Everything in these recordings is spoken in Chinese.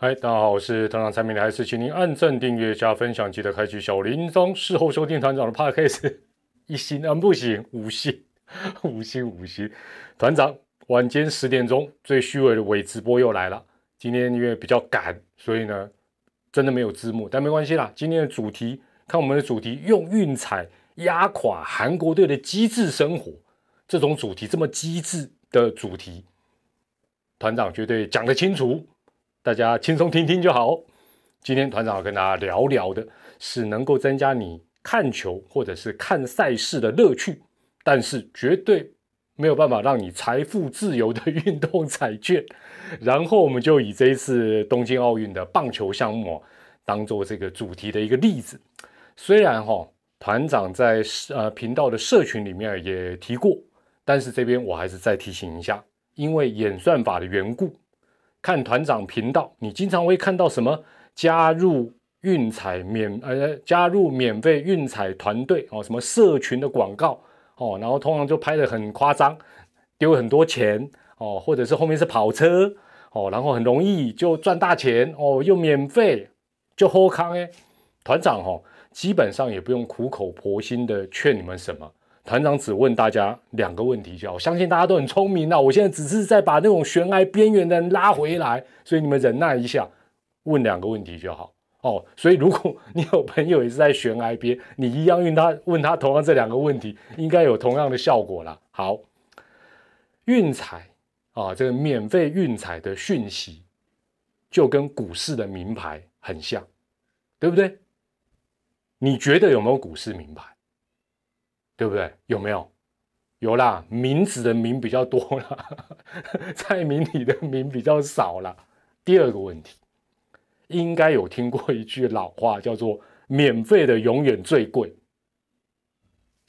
嗨，大家好，我是团长蔡明，还是请您按赞、订阅、加分享，记得开启小铃铛。事后收听团长的 podcast，一星嗯不行，五星，五星五星。团长晚间十点钟最虚伪的伪直播又来了。今天因为比较赶，所以呢，真的没有字幕，但没关系啦。今天的主题，看我们的主题，用运彩压垮韩国队的机智生活。这种主题这么机智的主题，团长绝对讲得清楚，大家轻松听听就好。今天团长要跟大家聊聊的是能够增加你看球或者是看赛事的乐趣，但是绝对没有办法让你财富自由的运动彩券。然后我们就以这一次东京奥运的棒球项目当做这个主题的一个例子。虽然哈团长在呃频道的社群里面也提过。但是这边我还是再提醒一下，因为演算法的缘故，看团长频道，你经常会看到什么加入运彩免呃加入免费运彩团队哦，什么社群的广告哦，然后通常就拍的很夸张，丢很多钱哦，或者是后面是跑车哦，然后很容易就赚大钱哦，又免费就喝康哎，团长哦，基本上也不用苦口婆心的劝你们什么。团长只问大家两个问题就好，我相信大家都很聪明啊！我现在只是在把那种悬崖边缘的人拉回来，所以你们忍耐一下，问两个问题就好哦。所以如果你有朋友也是在悬崖边，你一样问他问他同样这两个问题，应该有同样的效果啦。好，运彩啊，这个免费运彩的讯息就跟股市的名牌很像，对不对？你觉得有没有股市名牌？对不对？有没有？有啦，名字的名比较多啦，在名里的名比较少啦。第二个问题，应该有听过一句老话，叫做“免费的永远最贵”，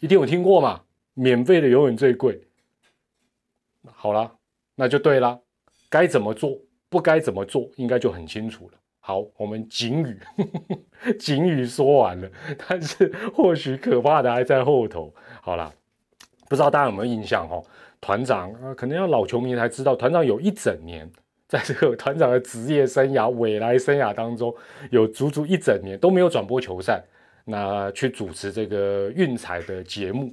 一定有听过嘛？免费的永远最贵。好了，那就对了，该怎么做，不该怎么做，应该就很清楚了。好，我们警语，警语说完了，但是或许可怕的还在后头。好啦，不知道大家有没有印象哈？团长啊，可能要老球迷才知道，团长有一整年在这个 团长的职业生涯、未来生涯当中，有足足一整年都没有转播球赛，那去主持这个运彩的节目，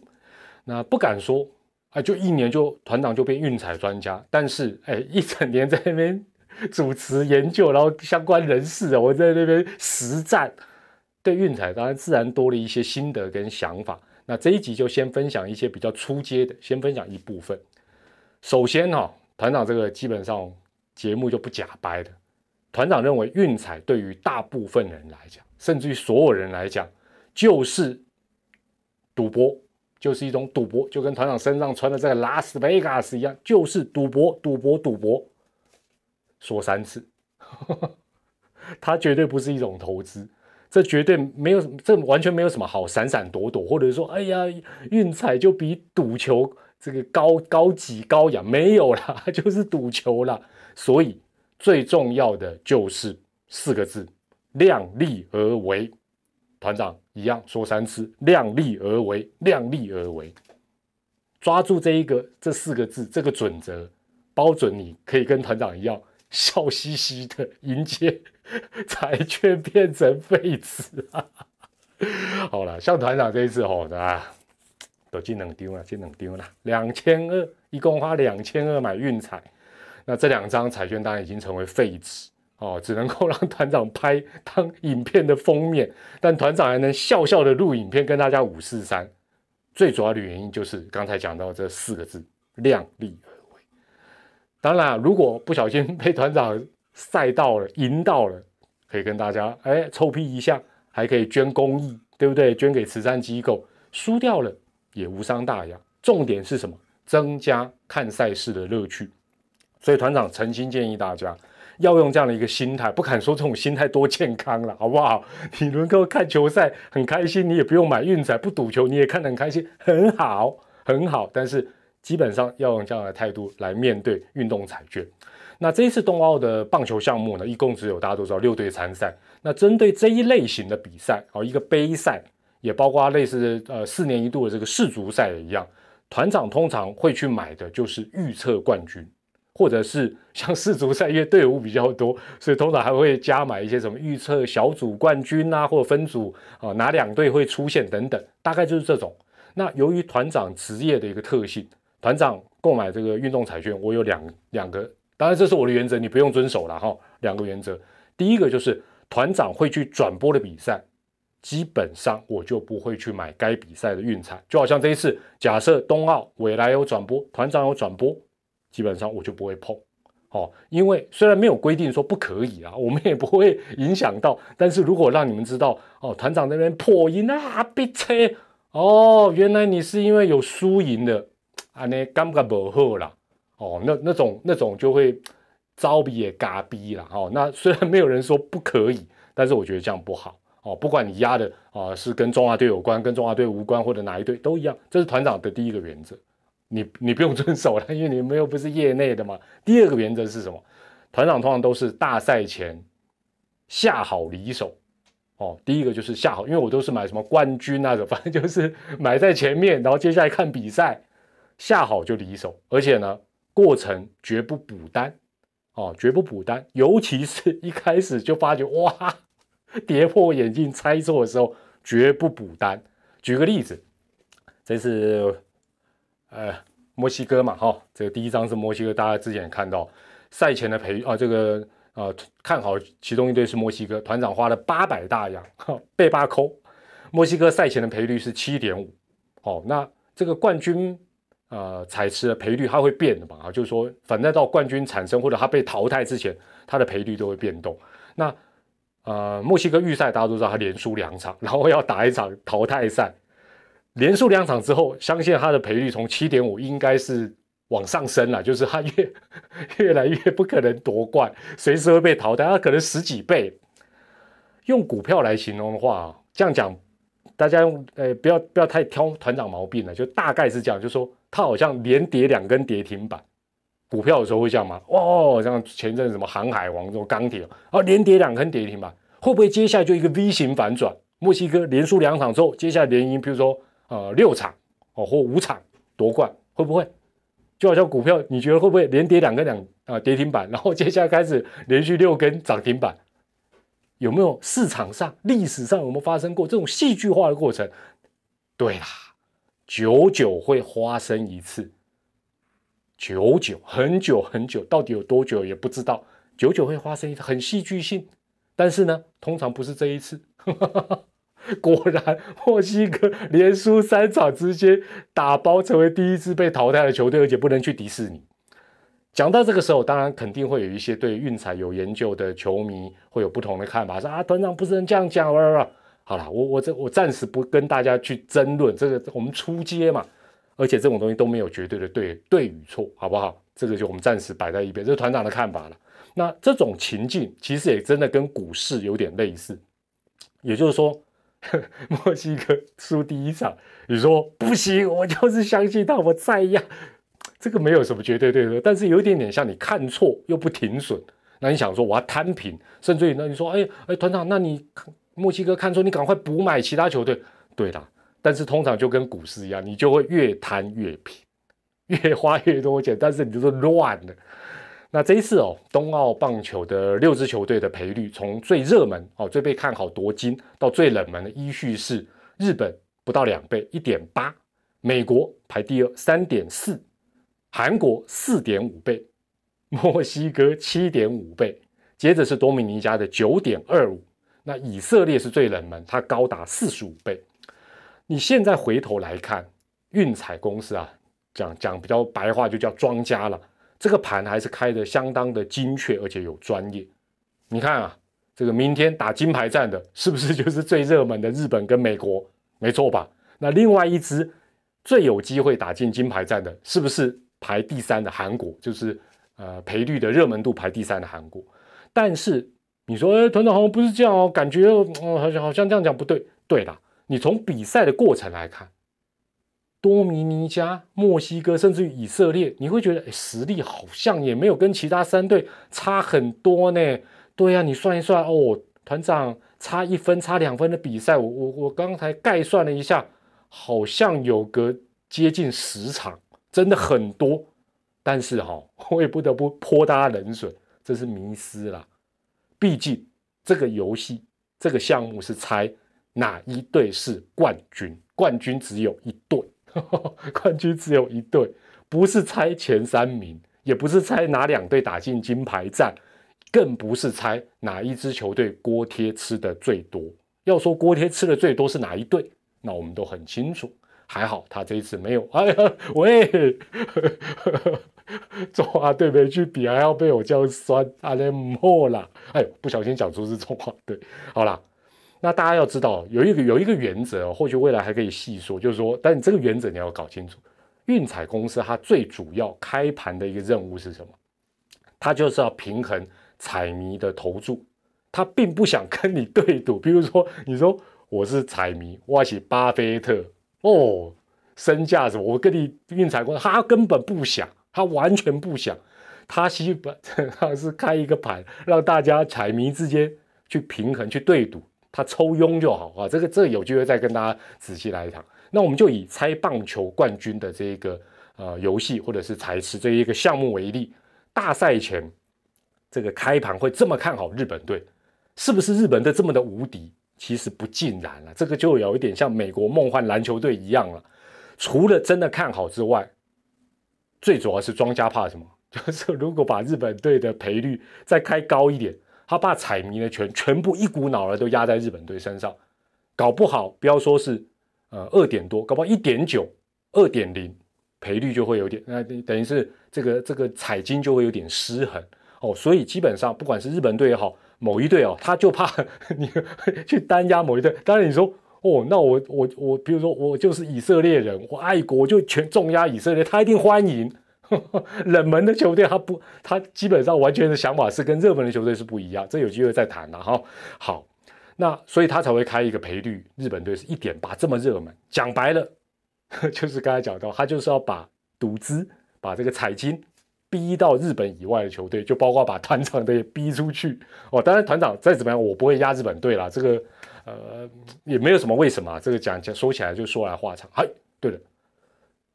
那不敢说啊，就一年就团长就变运彩专家，但是哎，一整年在那边。主持研究，然后相关人士啊，我在那边实战，对运彩当然自然多了一些心得跟想法。那这一集就先分享一些比较出阶的，先分享一部分。首先哈，团长这个基本上节目就不假掰的。团长认为运彩对于大部分人来讲，甚至于所有人来讲，就是赌博，就是一种赌博，就跟团长身上穿的这个拉斯维加斯一样，就是赌博，赌博，赌博。说三次，它绝对不是一种投资，这绝对没有，这完全没有什么好闪闪躲躲，或者说，哎呀，运彩就比赌球这个高高级高雅，没有啦，就是赌球啦。所以最重要的就是四个字：量力而为。团长一样说三次：量力而为，量力而为。抓住这一个这四个字，这个准则，包准你可以跟团长一样。笑嘻嘻的迎接彩券变成废纸啊！好了，像团长这一次吼啊，都进能丢了，进能丢了，两千二，一共花两千二买运彩，那这两张彩券当然已经成为废纸哦，只能够让团长拍当影片的封面，但团长还能笑笑的录影片跟大家五四三，最主要的原因就是刚才讲到这四个字：量力。当然，如果不小心被团长赛到了、赢到了，可以跟大家哎臭屁一下，还可以捐公益，对不对？捐给慈善机构。输掉了也无伤大雅。重点是什么？增加看赛事的乐趣。所以团长诚心建议大家要用这样的一个心态，不敢说这种心态多健康了，好不好？你能够看球赛很开心，你也不用买运彩，不赌球你也看得很开心，很好，很好。但是。基本上要用这样的态度来面对运动彩券。那这一次冬奥的棒球项目呢，一共只有大家都知道六队参赛。那针对这一类型的比赛，哦，一个杯赛，也包括类似呃四年一度的这个世足赛一样，团长通常会去买的就是预测冠军。或者是像世足赛，因为队伍比较多，所以通常还会加买一些什么预测小组冠军啊，或者分组啊哪两队会出现等等，大概就是这种。那由于团长职业的一个特性，团长购买这个运动彩券，我有两两个，当然这是我的原则，你不用遵守了哈。两个原则，第一个就是团长会去转播的比赛，基本上我就不会去买该比赛的运彩，就好像这一次，假设冬奥未来有转播，团长有转播，基本上我就不会碰，哦，因为虽然没有规定说不可以啊，我们也不会影响到，但是如果让你们知道，哦，团长那边破音啊，别车。哦，原来你是因为有输赢的，啊，那感觉不好啦。哦，那那种那种就会招比也嘎逼啦。哦，那虽然没有人说不可以，但是我觉得这样不好。哦，不管你压的啊是跟中华队有关，跟中华队无关，或者哪一队都一样，这是团长的第一个原则。你你不用遵守了，因为你们又不是业内的嘛。第二个原则是什么？团长通常都是大赛前下好离手。哦，第一个就是下好，因为我都是买什么冠军啊，反正就是买在前面，然后接下来看比赛，下好就离手，而且呢，过程绝不补单，哦，绝不补单，尤其是一开始就发觉哇，跌破眼镜猜错的时候，绝不补单。举个例子，这是呃墨西哥嘛，哈，这个第一张是墨西哥，大家之前也看到赛前的培啊，这个。啊，看好其中一队是墨西哥，团长花了八百大洋，被八扣。墨西哥赛前的赔率是七点五，哦，那这个冠军呃彩池的赔率它会变的嘛？啊，就是说，反正到冠军产生或者它被淘汰之前，它的赔率都会变动。那呃，墨西哥预赛大家都知道，它连输两场，然后要打一场淘汰赛，连输两场之后，相信它的赔率从七点五应该是。往上升了，就是他越 越来越不可能夺冠，随时会被淘汰。他可能十几倍。用股票来形容的话，这样讲，大家用呃不要不要太挑团长毛病了，就大概是这样，就说它好像连跌两根跌停板。股票的时候会这样吗？哦，像前阵什么航海王这种钢铁，哦连跌两根跌停板，会不会接下来就一个 V 型反转？墨西哥连输两场之后，接下来连赢，比如说呃六场哦或五场夺冠，会不会？就好像股票，你觉得会不会连跌两根两啊跌停板，然后接下来开始连续六根涨停板？有没有市场上历史上有没有发生过这种戏剧化的过程？对啦，久久会发生一次，久久很久很久，到底有多久也不知道，久久会发生一次很戏剧性，但是呢，通常不是这一次。果然，墨西哥连输三场，直接打包成为第一支被淘汰的球队，而且不能去迪士尼。讲到这个时候，当然肯定会有一些对运彩有研究的球迷会有不同的看法，说啊，团长不是能这样讲啊。好了，我我这我暂时不跟大家去争论这个，我们出街嘛，而且这种东西都没有绝对的对对与错，好不好？这个就我们暂时摆在一边，这是团长的看法了。那这种情境其实也真的跟股市有点类似，也就是说。墨西哥输第一场，你说不行，我就是相信他，我再压，这个没有什么绝对对错，但是有一点点像你看错又不停损，那你想说我要摊平，甚至于那你说，哎哎，团长，那你墨西哥看出，你赶快补买其他球队，对啦，但是通常就跟股市一样，你就会越摊越平，越花越多钱，但是你就是乱了。那这一次哦，冬奥棒球的六支球队的赔率，从最热门哦、最被看好夺金，到最冷门的依序是：日本不到两倍，一点八；美国排第二，三点四；韩国四点五倍；墨西哥七点五倍；接着是多米尼加的九点二五。那以色列是最冷门，它高达四十五倍。你现在回头来看，运彩公司啊，讲讲比较白话，就叫庄家了。这个盘还是开的相当的精确，而且有专业。你看啊，这个明天打金牌战的，是不是就是最热门的日本跟美国？没错吧？那另外一支最有机会打进金牌战的，是不是排第三的韩国？就是呃赔率的热门度排第三的韩国。但是你说，哎，团长好像不是这样哦，感觉嗯好像好像这样讲不对。对了，你从比赛的过程来看。多米尼加、墨西哥，甚至于以色列，你会觉得实力好像也没有跟其他三队差很多呢。对呀，你算一算哦，团长差一分、差两分的比赛，我我我刚才概算了一下，好像有个接近十场，真的很多。但是哈，我也不得不泼大家冷水，这是迷失啦。毕竟这个游戏这个项目是猜哪一队是冠军，冠军只有一队，冠军只有一队，不是猜前三名，也不是猜哪两队打进金牌战，更不是猜哪一支球队锅贴吃的最多。要说锅贴吃的最多是哪一队，那我们都很清楚。还好他这一次没有，哎呀喂。中华队没去比，还要被我这样酸，阿连莫啦！哎，不小心讲出是中华队。好啦，那大家要知道，有一个有一个原则，或许未来还可以细说，就是说，但你这个原则你要搞清楚。运彩公司它最主要开盘的一个任务是什么？它就是要平衡彩迷的投注，它并不想跟你对赌。比如说，你说我是彩迷，我是巴菲特哦，身价什么？我跟你运彩官，他根本不想。他完全不想，他希本他是开一个盘，让大家彩迷之间去平衡、去对赌，他抽佣就好啊。这个这有机会再跟大家仔细来谈。那我们就以猜棒球冠军的这个呃游戏或者是彩池这一个项目为例，大赛前这个开盘会这么看好日本队，是不是日本队这么的无敌？其实不尽然了，这个就有一点像美国梦幻篮球队一样了。除了真的看好之外，最主要是庄家怕什么？就是如果把日本队的赔率再开高一点，他怕彩迷的全全部一股脑儿都压在日本队身上，搞不好不要说是呃二点多，搞不好一点九、二点零赔率就会有点，那等于是这个这个彩金就会有点失衡哦。所以基本上不管是日本队也好，某一队哦，他就怕 你去单压某一队。当然你说。哦，那我我我，比如说我就是以色列人，我爱国，就全重压以色列，他一定欢迎 冷门的球队，他不，他基本上完全的想法是跟热门的球队是不一样，这有机会再谈了哈。好，那所以他才会开一个赔率，日本队是一点八这么热门，讲白了 就是刚才讲到，他就是要把赌资，把这个彩金逼到日本以外的球队，就包括把团长的也逼出去哦。当然团长再怎么样，我不会压日本队了，这个。呃，也没有什么为什么，这个讲讲说起来就说来话长。哎，对了，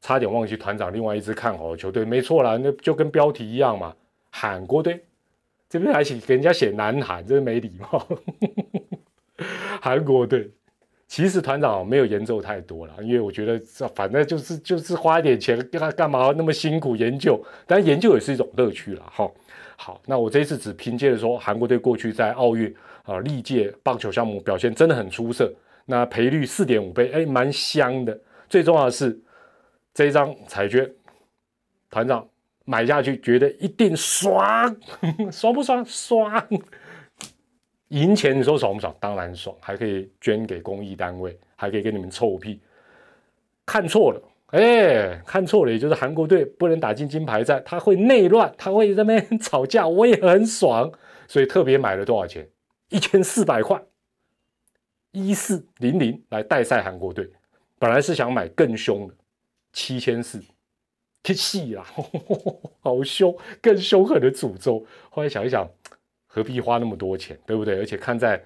差点忘记团长另外一支看好的球队，没错啦，那就跟标题一样嘛，韩国队。这边还写给人家写南韩，真是没礼貌。韩国队，其实团长没有研究太多了，因为我觉得反正就是就是花一点钱干干嘛那么辛苦研究，但研究也是一种乐趣了。哈，好，那我这一次只凭借着说韩国队过去在奥运。啊，历届棒球项目表现真的很出色，那赔率四点五倍，哎，蛮香的。最重要的是，这一张彩券，团长买下去觉得一定爽，爽不爽？爽！赢钱你说爽不爽？当然爽，还可以捐给公益单位，还可以给你们臭屁。看错了，哎，看错了，也就是韩国队不能打进金牌战，他会内乱，他会在那边 吵架，我也很爽，所以特别买了多少钱？一千四百块，一四零零来代赛韩国队，本来是想买更凶的七千四，太细啦，好凶，更凶狠的诅咒。后来想一想，何必花那么多钱，对不对？而且看在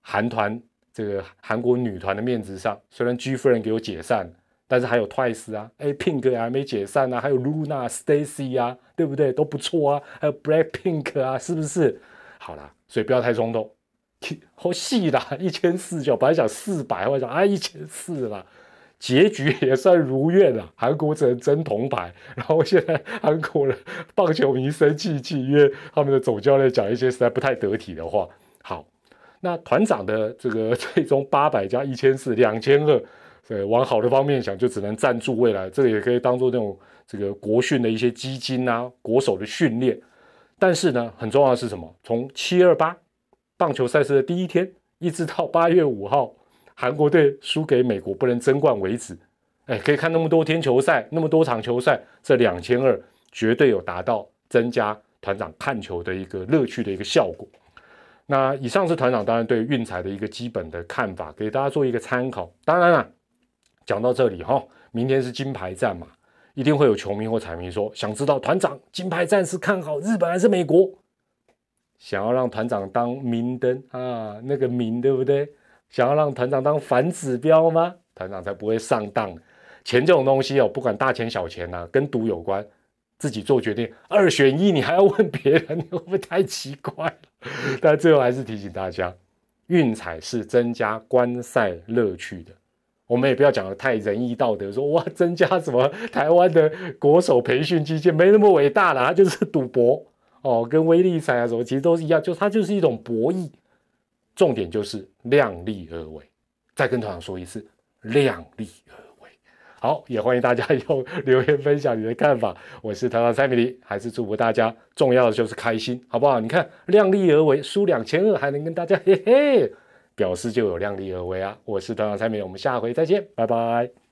韩团这个韩国女团的面子上，虽然 G 夫人给我解散，但是还有 Twice 啊，哎，Pink 还没解散啊，还有 Luna、Stacy 啊，对不对？都不错啊，还有 Black Pink 啊，是不是？好啦，所以不要太冲动。好细啦，一千四就本来想四百，我想啊一千四啦，结局也算如愿了。韩国只能争铜牌，然后现在韩国人棒球迷生气气，因为他们的总教练讲一些实在不太得体的话。好，那团长的这个 最终八百加一千四两千二，呃，往好的方面想，就只能赞助未来，这个也可以当做那种这个国训的一些基金啊，国手的训练。但是呢，很重要的是什么？从七二八。棒球赛事的第一天，一直到八月五号，韩国队输给美国不能争冠为止。哎，可以看那么多天球赛，那么多场球赛，这两千二绝对有达到增加团长看球的一个乐趣的一个效果。那以上是团长当然对运彩的一个基本的看法，给大家做一个参考。当然了，讲到这里哈，明天是金牌战嘛，一定会有球迷或彩迷说，想知道团长金牌战是看好日本还是美国？想要让团长当明灯啊，那个明对不对？想要让团长当反指标吗？团长才不会上当。钱这种东西哦，不管大钱小钱呐，跟赌有关，自己做决定，二选一你还要问别人，你会不会太奇怪了？但最后还是提醒大家，运彩是增加观赛乐趣的。我们也不要讲的太仁义道德，说哇增加什么台湾的国手培训基金没那么伟大了，它就是赌博哦，跟威力彩啊什么其实都是一样，就它就是一种博弈。重点就是量力而为。再跟团长说一次，量力而为。好，也欢迎大家用留言分享你的看法。我是团长蔡米黎，还是祝福大家，重要的就是开心，好不好？你看量力而为，输两千二还能跟大家嘿嘿。表示就有量力而为啊！我是团长蔡明，我们下回再见，拜拜。